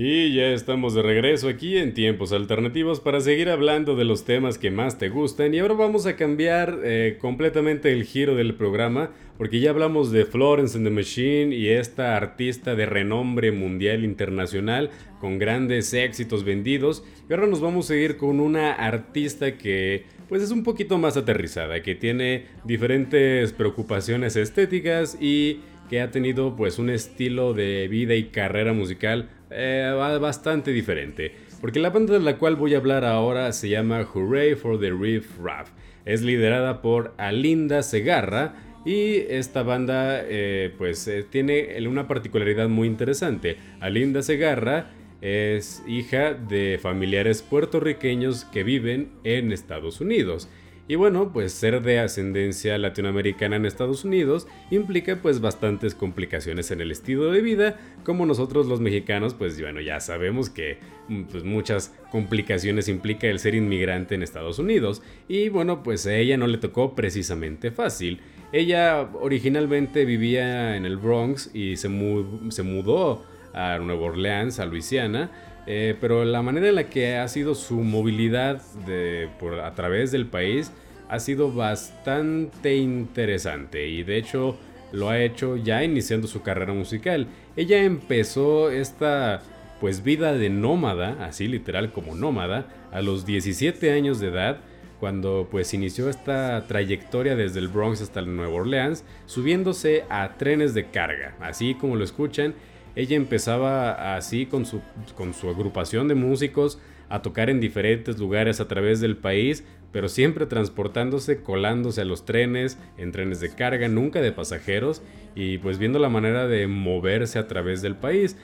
Y ya estamos de regreso aquí en Tiempos Alternativos para seguir hablando de los temas que más te gustan. Y ahora vamos a cambiar eh, completamente el giro del programa porque ya hablamos de Florence and the Machine y esta artista de renombre mundial internacional con grandes éxitos vendidos. Y ahora nos vamos a ir con una artista que pues es un poquito más aterrizada, que tiene diferentes preocupaciones estéticas y que ha tenido pues un estilo de vida y carrera musical eh, bastante diferente. Porque la banda de la cual voy a hablar ahora se llama Hooray for the Riff Raff. Es liderada por Alinda Segarra y esta banda eh, pues eh, tiene una particularidad muy interesante. Alinda Segarra es hija de familiares puertorriqueños que viven en Estados Unidos. Y bueno, pues ser de ascendencia latinoamericana en Estados Unidos implica pues bastantes complicaciones en el estilo de vida, como nosotros los mexicanos pues bueno ya sabemos que mm, pues, muchas complicaciones implica el ser inmigrante en Estados Unidos. Y bueno, pues a ella no le tocó precisamente fácil. Ella originalmente vivía en el Bronx y se, mudó a Nueva Orleans, a Luisiana, eh, pero la manera en la que ha sido su movilidad de, por, a través del país ha sido bastante interesante y de hecho lo ha hecho ya iniciando su carrera musical. Ella empezó esta pues vida de nómada, así literal como nómada, a los 17 años de edad, cuando pues inició esta trayectoria desde el Bronx hasta Nueva Orleans, subiéndose a trenes de carga, así como lo escuchan, ella empezaba así con su, con su agrupación de músicos a tocar en diferentes lugares a través del país, pero siempre transportándose, colándose a los trenes, en trenes de carga, nunca de pasajeros, y pues viendo la manera de moverse a través del país.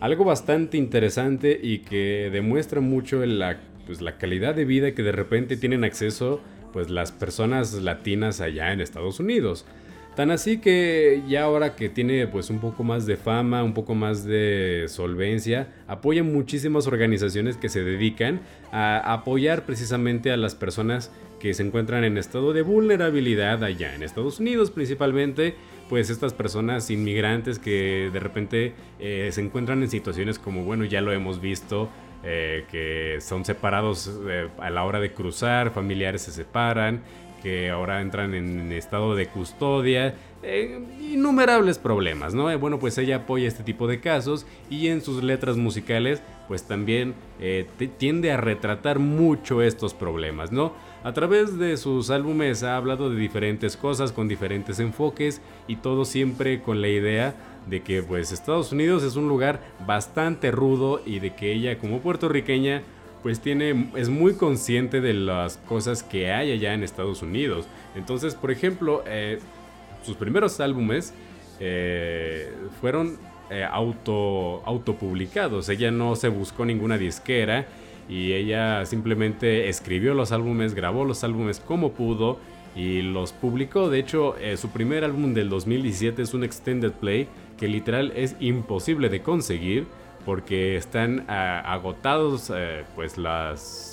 Algo bastante interesante y que demuestra mucho la, pues, la calidad de vida que de repente tienen acceso pues las personas latinas allá en Estados Unidos. Tan así que ya ahora que tiene pues un poco más de fama, un poco más de solvencia, apoya muchísimas organizaciones que se dedican a apoyar precisamente a las personas que se encuentran en estado de vulnerabilidad allá en Estados Unidos principalmente, pues estas personas inmigrantes que de repente eh, se encuentran en situaciones como, bueno, ya lo hemos visto, eh, que son separados eh, a la hora de cruzar, familiares se separan, que ahora entran en estado de custodia, eh, innumerables problemas, ¿no? Eh, bueno, pues ella apoya este tipo de casos y en sus letras musicales pues también eh, tiende a retratar mucho estos problemas, ¿no? A través de sus álbumes ha hablado de diferentes cosas con diferentes enfoques y todo siempre con la idea de que pues Estados Unidos es un lugar bastante rudo y de que ella como puertorriqueña pues tiene, es muy consciente de las cosas que hay allá en Estados Unidos. Entonces, por ejemplo, eh, sus primeros álbumes eh, fueron eh, auto, autopublicados. Ella no se buscó ninguna disquera y ella simplemente escribió los álbumes, grabó los álbumes como pudo y los publicó. De hecho, su primer álbum del 2017 es un extended play que literal es imposible de conseguir porque están ah, agotados eh, pues las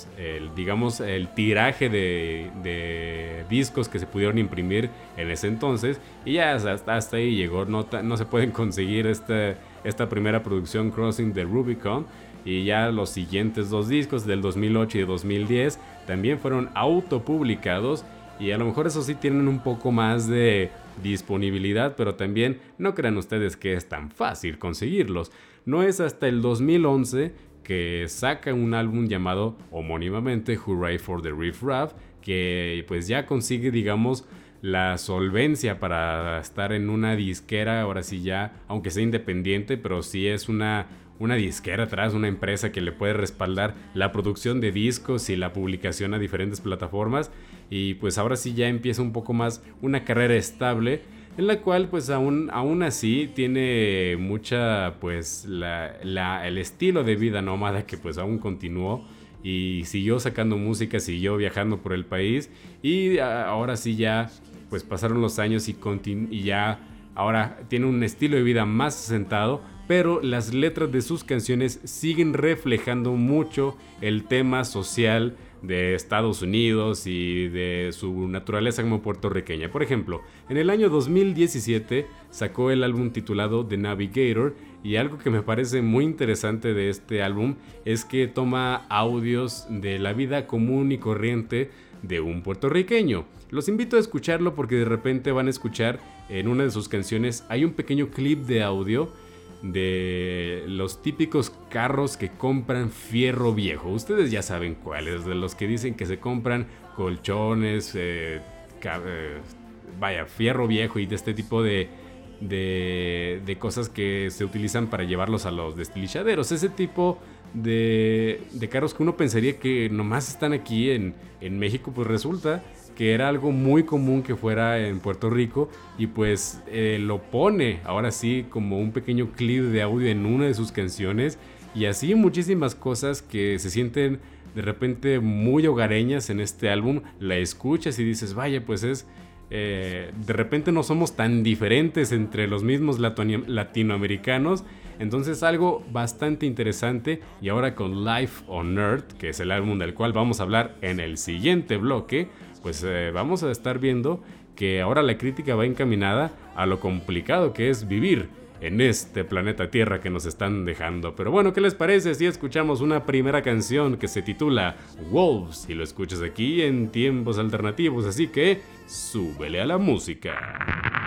digamos el tiraje de, discos que se pudieron imprimir en ese entonces. Y ya hasta, ahí llegó. No, se pueden conseguir esta, esta primera producción Crossing the Rubicon. Y ya los siguientes dos discos del 2008 y 2010 también fueron autopublicados. Y a lo mejor eso sí tienen un poco más de disponibilidad pero también no crean ustedes que es tan fácil conseguirlos no es hasta el 2011 que saca un álbum llamado homónimamente Hooray for the Riff Raff, que pues ya consigue, digamos, la solvencia para estar en una disquera, ahora sí ya, aunque sea independiente, pero sí es una, una disquera atrás, una empresa que le puede respaldar la producción de discos y la publicación a diferentes plataformas. Y pues ahora sí ya empieza un poco más una carrera estable en la cual pues aún, aún así tiene mucha pues el estilo de vida nómada que pues aún continuó y siguió sacando música, siguió viajando por el país y ahora sí ya pues pasaron los años y, y ya ahora tiene un estilo de vida más asentado, pero las letras de sus canciones siguen reflejando mucho el tema social de Estados Unidos y de su naturaleza como puertorriqueña. Por ejemplo, en el año 2017 sacó el álbum titulado The Navigator y algo que me parece muy interesante de este álbum es que toma audios de la vida común y corriente de un puertorriqueño. Los invito a escucharlo porque de repente van a escuchar en una de sus canciones hay un pequeño clip de audio de los típicos carros que compran fierro viejo. Ustedes ya saben cuáles, de los que dicen que se compran colchones, eh, eh, vaya, fierro viejo y de este tipo de, de, cosas que se utilizan para llevarlos a los destilizaderos. Ese tipo de, de carros que uno pensaría que nomás están aquí en, en México, pues resulta que era algo muy común que fuera en Puerto Rico y pues eh, lo pone ahora sí como un pequeño clip de audio en una de sus canciones y así muchísimas cosas que se sienten de repente muy hogareñas en este álbum, la escuchas y dices, vaya, pues es... Eh, de repente no somos tan diferentes entre los mismos latinoamericanos. Entonces algo bastante interesante y ahora con Life on Earth, que es el álbum del cual vamos a hablar en el siguiente bloque, pues eh, vamos a estar viendo que ahora la crítica va encaminada a lo complicado que es vivir en este planeta Tierra que nos están dejando. Pero bueno, ¿qué les parece si escuchamos una primera canción que se titula Wolves y lo escuchas aquí en tiempos alternativos? Así que súbele a la música.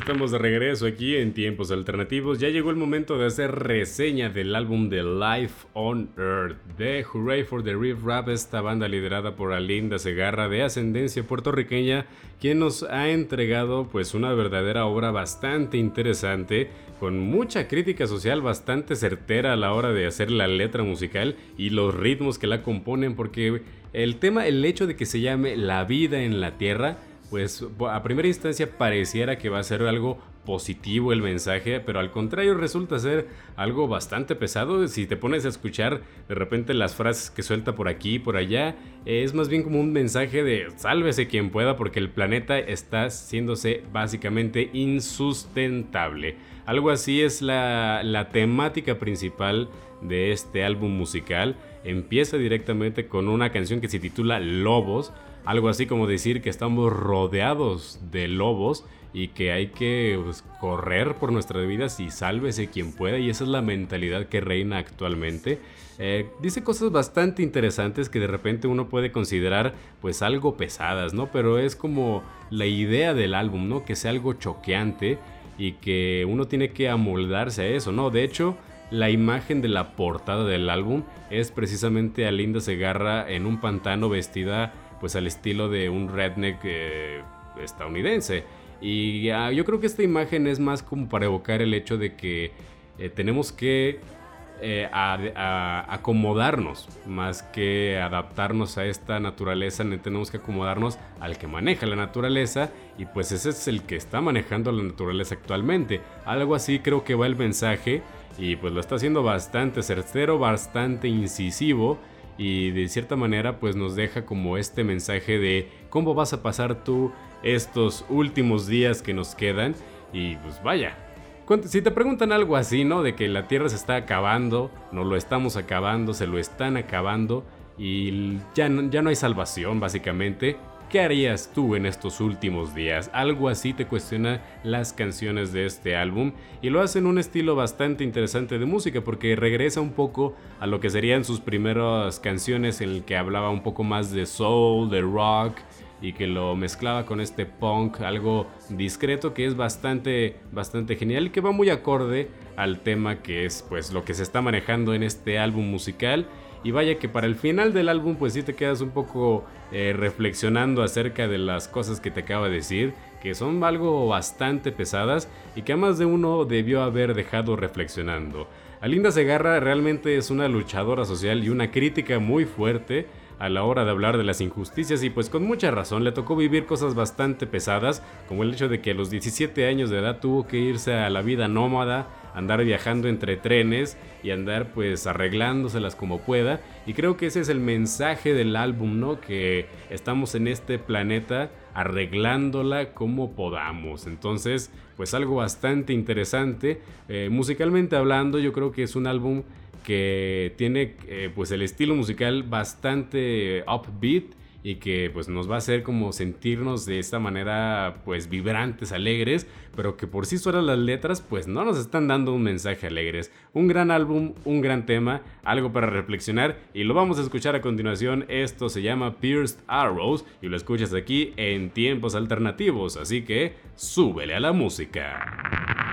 Estamos de regreso aquí en tiempos alternativos. Ya llegó el momento de hacer reseña del álbum de Life on Earth de Hooray for the Riff Rap, esta banda liderada por Alinda Segarra de ascendencia puertorriqueña, quien nos ha entregado pues una verdadera obra bastante interesante, con mucha crítica social bastante certera a la hora de hacer la letra musical y los ritmos que la componen, porque el tema, el hecho de que se llame La vida en la Tierra, pues a primera instancia pareciera que va a ser algo positivo el mensaje, pero al contrario resulta ser algo bastante pesado. Si te pones a escuchar de repente las frases que suelta por aquí y por allá, es más bien como un mensaje de sálvese quien pueda porque el planeta está haciéndose básicamente insustentable. Algo así es la, la temática principal de este álbum musical. Empieza directamente con una canción que se titula Lobos, algo así como decir que estamos rodeados de lobos y que hay que pues, correr por nuestras vidas y sálvese quien pueda y esa es la mentalidad que reina actualmente. Eh, dice cosas bastante interesantes que de repente uno puede considerar pues algo pesadas, ¿no? Pero es como la idea del álbum, ¿no? Que sea algo choqueante y que uno tiene que amoldarse a eso, ¿no? De hecho, la imagen de la portada del álbum es precisamente a Linda Segarra en un pantano vestida pues al estilo de un redneck eh, estadounidense. Y yo creo que esta imagen es más como para evocar el hecho de que eh, tenemos que eh, acomodarnos más que adaptarnos a esta naturaleza, tenemos que acomodarnos al que maneja la naturaleza y pues ese es el que está manejando la naturaleza actualmente. Algo así creo que va el mensaje y pues lo está haciendo bastante certero, bastante incisivo y de cierta manera pues nos deja como este mensaje de cómo vas a pasar tú estos últimos días que nos quedan y pues vaya. Si te preguntan algo así, ¿no? De que la Tierra se está acabando, no lo estamos acabando, se lo están acabando y ya ya no hay salvación básicamente, ¿Qué harías tú en estos últimos días? Algo así te cuestiona las canciones de este álbum y lo hace en un estilo bastante interesante de música porque regresa un poco a lo que serían sus primeras canciones en el que hablaba un poco más de soul, de rock y que lo mezclaba con este punk, algo discreto que es bastante bastante genial y que va muy acorde al tema que es pues lo que se está manejando en este álbum musical y vaya que para el final del álbum pues sí te quedas un poco eh, reflexionando acerca de las cosas que te acaba de decir, que son algo bastante pesadas y que a más de uno debió haber dejado reflexionando. Alinda Segarra realmente es una luchadora social y una crítica muy fuerte a la hora de hablar de las injusticias y pues con mucha razón le tocó vivir cosas bastante pesadas, como el hecho de que a los 17 años de edad tuvo que irse a la vida nómada, andar viajando entre trenes y andar pues arreglándoselas como pueda y creo que ese es el mensaje del álbum, ¿no? Que estamos en este planeta arreglándola como podamos. Entonces, pues algo bastante interesante. Eh, musicalmente hablando, yo creo que es un álbum que tiene eh, pues el estilo musical bastante upbeat y que pues nos va a hacer como sentirnos de esta manera pues vibrantes, alegres, pero que por sí solas las letras pues no nos están dando un mensaje alegres. Un gran álbum, un gran tema, algo para reflexionar y lo vamos a escuchar a continuación. Esto se llama Pierced Arrows y lo escuchas aquí en tiempos alternativos, así que súbele a la música.